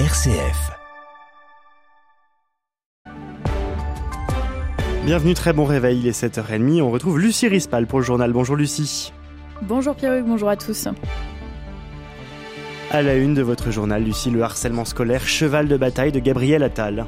RCF. Bienvenue, très bon réveil, il est 7h30. On retrouve Lucie Rispal pour le journal. Bonjour Lucie. Bonjour Pierre-Hugues, bonjour à tous. À la une de votre journal, Lucie, le harcèlement scolaire, cheval de bataille de Gabriel Attal.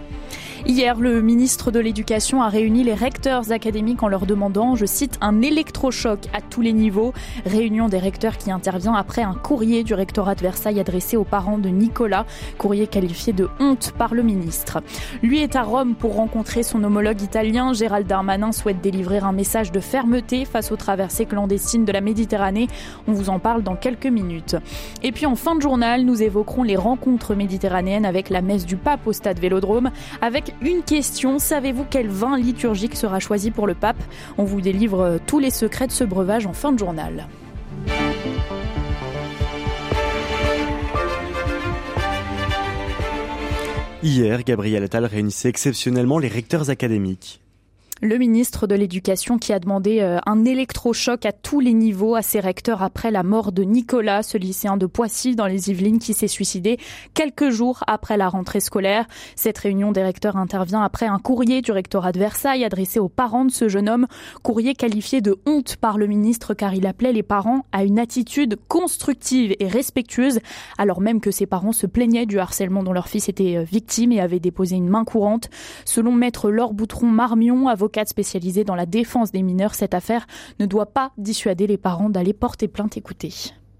Hier, le ministre de l'Éducation a réuni les recteurs académiques en leur demandant, je cite, un électrochoc à tous les niveaux. Réunion des recteurs qui intervient après un courrier du rectorat de Versailles adressé aux parents de Nicolas, courrier qualifié de honte par le ministre. Lui est à Rome pour rencontrer son homologue italien. Gérald Darmanin souhaite délivrer un message de fermeté face aux traversées clandestines de la Méditerranée. On vous en parle dans quelques minutes. Et puis en fin de journal, nous évoquerons les rencontres méditerranéennes avec la messe du pape au stade Vélodrome, avec une question. Savez-vous quel vin liturgique sera choisi pour le pape? On vous délivre euh, tous les secrets de ce breuvage en fin de journal. Hier, Gabriel Attal réunissait exceptionnellement les recteurs académiques. Le ministre de l'Éducation qui a demandé euh, un électrochoc à tous les niveaux à ses recteurs après la mort de Nicolas, ce lycéen de Poissy dans les Yvelines qui s'est suicidé quelques jours après la rentrée scolaire. Cette réunion des recteurs intervient après un courrier du rectorat de Versailles adressé aux parents de ce jeune homme, courrier qualifié de honte par le ministre car il appelait les parents à une attitude constructive et respectueuse alors même que ses parents se plaignaient du harcèlement dont leur fils était euh, victime et avait déposé une main courante. Selon maître Laure Boutron-Marmion, avocate spécialisée dans la défense des mineurs, cette affaire ne doit pas dissuader les parents d'aller porter plainte. Écoutez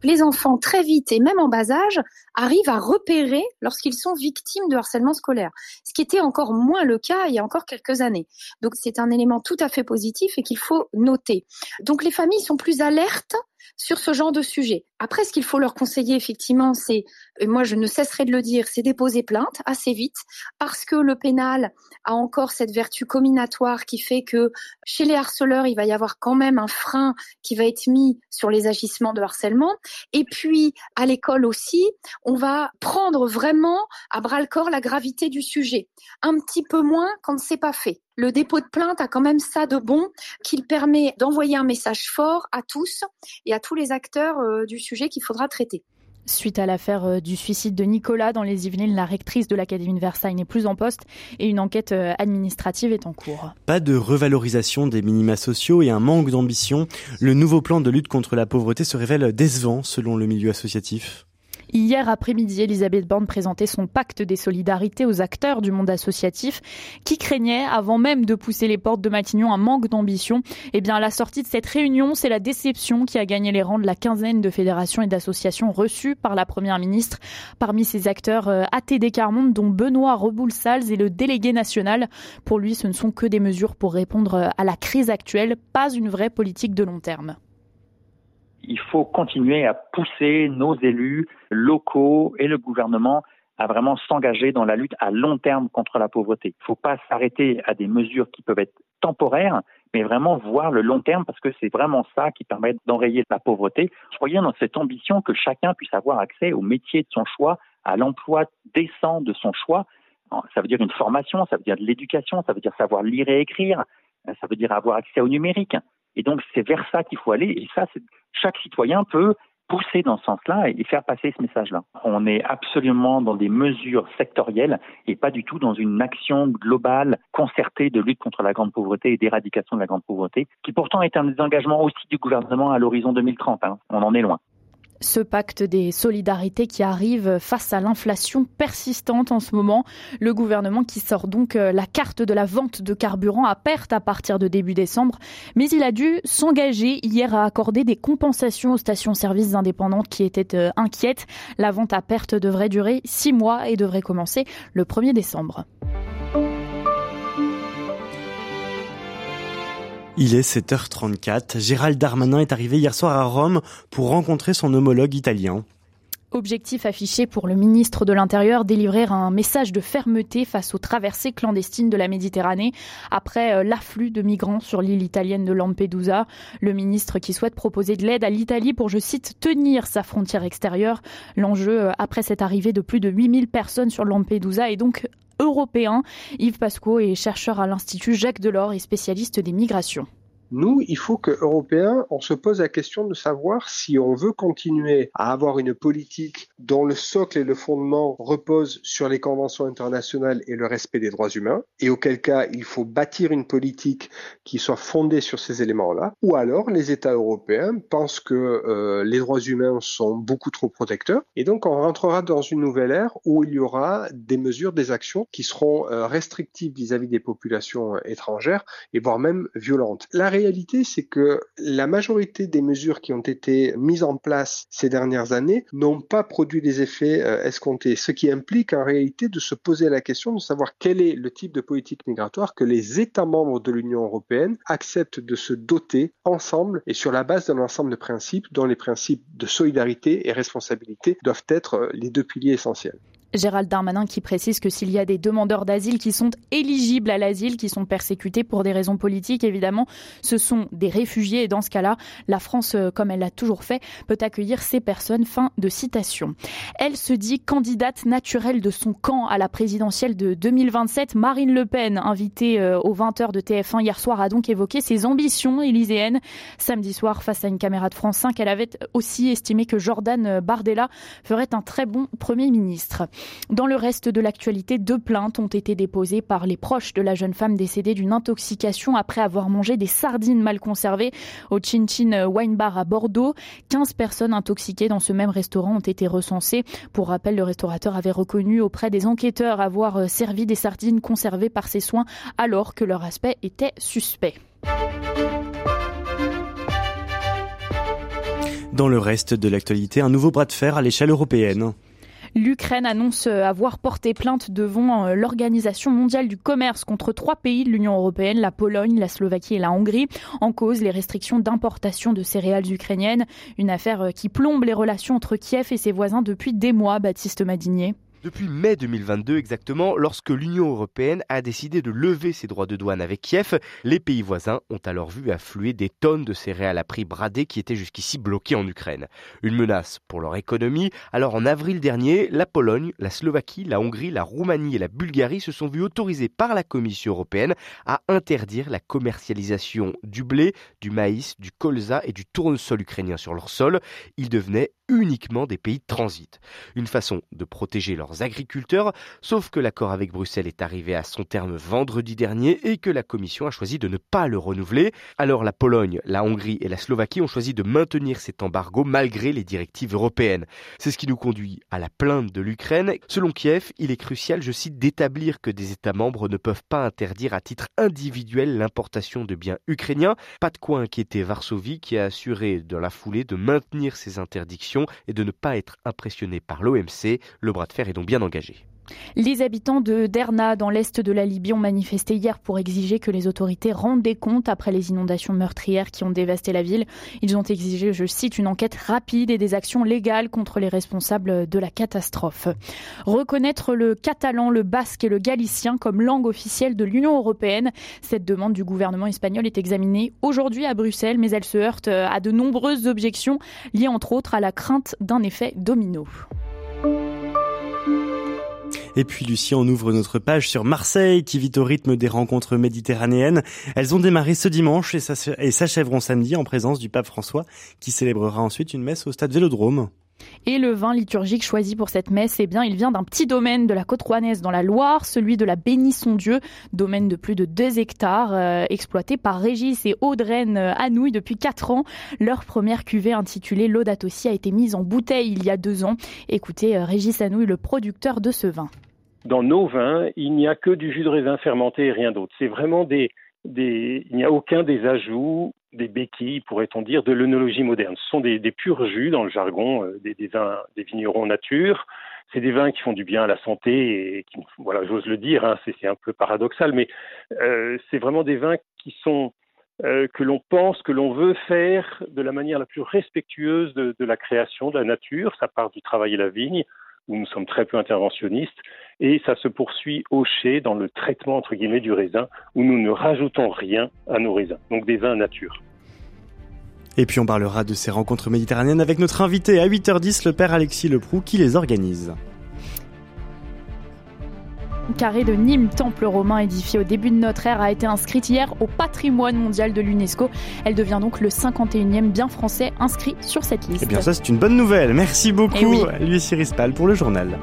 les enfants très vite et même en bas âge arrivent à repérer lorsqu'ils sont victimes de harcèlement scolaire, ce qui était encore moins le cas il y a encore quelques années. Donc c'est un élément tout à fait positif et qu'il faut noter. Donc les familles sont plus alertes sur ce genre de sujet. Après, ce qu'il faut leur conseiller, effectivement, c'est, et moi je ne cesserai de le dire, c'est déposer plainte assez vite, parce que le pénal a encore cette vertu combinatoire qui fait que chez les harceleurs, il va y avoir quand même un frein qui va être mis sur les agissements de harcèlement. Et puis, à l'école aussi, on va prendre vraiment à bras le corps la gravité du sujet. Un petit peu moins quand c'est pas fait le dépôt de plainte a quand même ça de bon qu'il permet d'envoyer un message fort à tous et à tous les acteurs euh, du sujet qu'il faudra traiter. Suite à l'affaire euh, du suicide de Nicolas dans les Yvelines, la rectrice de l'Académie de Versailles n'est plus en poste et une enquête euh, administrative est en cours. Pas de revalorisation des minima sociaux et un manque d'ambition. Le nouveau plan de lutte contre la pauvreté se révèle décevant selon le milieu associatif. Hier après-midi, Elisabeth Borne présentait son pacte des solidarités aux acteurs du monde associatif qui craignaient, avant même de pousser les portes de Matignon, un manque d'ambition. Eh bien, la sortie de cette réunion, c'est la déception qui a gagné les rangs de la quinzaine de fédérations et d'associations reçues par la première ministre. Parmi ces acteurs, euh, ATD Carmonde, dont Benoît Reboul-Sals est le délégué national. Pour lui, ce ne sont que des mesures pour répondre à la crise actuelle, pas une vraie politique de long terme il faut continuer à pousser nos élus locaux et le gouvernement à vraiment s'engager dans la lutte à long terme contre la pauvreté. Il ne faut pas s'arrêter à des mesures qui peuvent être temporaires, mais vraiment voir le long terme parce que c'est vraiment ça qui permet d'enrayer la pauvreté. Soyons dans cette ambition que chacun puisse avoir accès au métier de son choix, à l'emploi décent de son choix. Ça veut dire une formation, ça veut dire de l'éducation, ça veut dire savoir lire et écrire, ça veut dire avoir accès au numérique. Et donc, c'est vers ça qu'il faut aller. Et ça, chaque citoyen peut pousser dans ce sens-là et faire passer ce message-là. On est absolument dans des mesures sectorielles et pas du tout dans une action globale concertée de lutte contre la grande pauvreté et d'éradication de la grande pauvreté, qui pourtant est un des engagements aussi du gouvernement à l'horizon 2030. Hein. On en est loin ce pacte des solidarités qui arrive face à l'inflation persistante en ce moment. Le gouvernement qui sort donc euh, la carte de la vente de carburant à perte à partir de début décembre. Mais il a dû s'engager hier à accorder des compensations aux stations-service indépendantes qui étaient euh, inquiètes. La vente à perte devrait durer six mois et devrait commencer le 1er décembre. Il est 7h34. Gérald Darmanin est arrivé hier soir à Rome pour rencontrer son homologue italien. Objectif affiché pour le ministre de l'Intérieur, délivrer un message de fermeté face aux traversées clandestines de la Méditerranée après euh, l'afflux de migrants sur l'île italienne de Lampedusa. Le ministre qui souhaite proposer de l'aide à l'Italie pour, je cite, tenir sa frontière extérieure. L'enjeu euh, après cette arrivée de plus de 8000 personnes sur Lampedusa est donc européen. Yves Pasco est chercheur à l'Institut Jacques Delors et spécialiste des migrations. Nous, il faut que Européens, on se pose la question de savoir si on veut continuer à avoir une politique dont le socle et le fondement reposent sur les conventions internationales et le respect des droits humains, et auquel cas il faut bâtir une politique qui soit fondée sur ces éléments-là, ou alors les États européens pensent que euh, les droits humains sont beaucoup trop protecteurs, et donc on rentrera dans une nouvelle ère où il y aura des mesures, des actions qui seront euh, restrictives vis-à-vis des populations étrangères et voire même violentes. Réalité, c'est que la majorité des mesures qui ont été mises en place ces dernières années n'ont pas produit les effets euh, escomptés, ce qui implique en réalité de se poser la question de savoir quel est le type de politique migratoire que les États membres de l'Union européenne acceptent de se doter ensemble et sur la base d'un ensemble de principes dont les principes de solidarité et responsabilité doivent être euh, les deux piliers essentiels. Gérald Darmanin qui précise que s'il y a des demandeurs d'asile qui sont éligibles à l'asile, qui sont persécutés pour des raisons politiques, évidemment, ce sont des réfugiés et dans ce cas-là, la France, euh, comme elle l'a toujours fait, peut accueillir ces personnes. Fin de citation. Elle se dit candidate naturelle de son camp à la présidentielle de 2027. Marine Le Pen, invitée euh, aux 20h de TF1 hier soir, a donc évoqué ses ambitions élyséennes. Samedi soir, face à une caméra de France 5, elle avait aussi estimé que Jordan Bardella ferait un très bon Premier ministre. Dans le reste de l'actualité, deux plaintes ont été déposées par les proches de la jeune femme décédée d'une intoxication après avoir mangé des sardines mal conservées au Chin Chin Wine Bar à Bordeaux. 15 personnes intoxiquées dans ce même restaurant ont été recensées. Pour rappel, le restaurateur avait reconnu auprès des enquêteurs avoir euh, servi des sardines conservées par ses soins alors que leur aspect était suspect. Dans le reste de l'actualité, un nouveau bras de fer à l'échelle européenne. L'Ukraine annonce euh, avoir porté plainte devant euh, l'Organisation mondiale du commerce contre trois pays de l'Union européenne, la Pologne, la Slovaquie et la Hongrie, en cause les restrictions d'importation de céréales ukrainiennes. Une affaire euh, qui plombe les relations entre Kiev et ses voisins depuis des mois, Baptiste Madinier. Depuis mai 2022 exactement, lorsque l'Union européenne a décidé de lever ses droits de douane avec Kiev, les pays voisins ont alors vu affluer des tonnes de céréales à prix bradé qui étaient jusqu'ici bloquées en Ukraine. Une menace pour leur économie. Alors en avril dernier, la Pologne, la Slovaquie, la Hongrie, la Roumanie et la Bulgarie se sont vues autorisées par la Commission européenne à interdire la commercialisation du blé, du maïs, du colza et du tournesol ukrainien sur leur sol. Ils devenaient uniquement des pays de transit. Une façon de protéger leurs agriculteurs, sauf que l'accord avec Bruxelles est arrivé à son terme vendredi dernier et que la Commission a choisi de ne pas le renouveler. Alors la Pologne, la Hongrie et la Slovaquie ont choisi de maintenir cet embargo malgré les directives européennes. C'est ce qui nous conduit à la plainte de l'Ukraine. Selon Kiev, il est crucial, je cite, d'établir que des États membres ne peuvent pas interdire à titre individuel l'importation de biens ukrainiens. Pas de quoi inquiéter Varsovie qui a assuré dans la foulée de maintenir ces interdictions et de ne pas être impressionné par l'OMC. Le bras de fer est donc bien engagé. Les habitants de Derna, dans l'est de la Libye, ont manifesté hier pour exiger que les autorités rendent des comptes après les inondations meurtrières qui ont dévasté la ville. Ils ont exigé, je cite, une enquête rapide et des actions légales contre les responsables de la catastrophe. Reconnaître le catalan, le basque et le galicien comme langue officielle de l'Union européenne. Cette demande du gouvernement espagnol est examinée aujourd'hui à Bruxelles, mais elle se heurte à de nombreuses objections liées entre autres à la crainte d'un effet domino. Et puis Lucie, on ouvre notre page sur Marseille qui vit au rythme des rencontres méditerranéennes. Elles ont démarré ce dimanche et s'achèveront samedi en présence du pape François qui célébrera ensuite une messe au stade Vélodrome. Et le vin liturgique choisi pour cette messe, eh bien, il vient d'un petit domaine de la côte rouennaise dans la Loire, celui de la Bénisson-Dieu, domaine de plus de 2 hectares, euh, exploité par Régis et Audreyne Anouilh depuis 4 ans. Leur première cuvée intitulée Laudato a été mise en bouteille il y a 2 ans. Écoutez euh, Régis Anouilh, le producteur de ce vin dans nos vins, il n'y a que du jus de raisin fermenté et rien d'autre. C'est vraiment des, il n'y a aucun des ajouts, des béquilles, pourrait-on dire, de l'œnologie moderne. Ce sont des, purs jus dans le jargon euh, des, vignerons nature. C'est des vins qui font du bien à la santé et voilà, j'ose le dire, hein, c'est un peu paradoxal, mais euh, c'est vraiment des vins qui sont euh, que l'on pense, que l'on veut faire de la manière la plus respectueuse de, de la création, de la nature. Ça part du travail et la vigne où nous sommes très peu interventionnistes, et ça se poursuit au chai dans le traitement entre guillemets du raisin, où nous ne rajoutons rien à nos raisins, donc des vins nature. Et puis on parlera de ces rencontres méditerranéennes avec notre invité à 8h10, le père Alexis Leproux, qui les organise. carré de Nîmes, temple romain édifié au début de notre ère, a été inscrite hier au patrimoine mondial de l'UNESCO. Elle devient donc le 51e bien français inscrit sur cette liste. Eh bien ça c'est une bonne nouvelle. Merci beaucoup, Eh oui. Louis Ciris Pal pour le journal.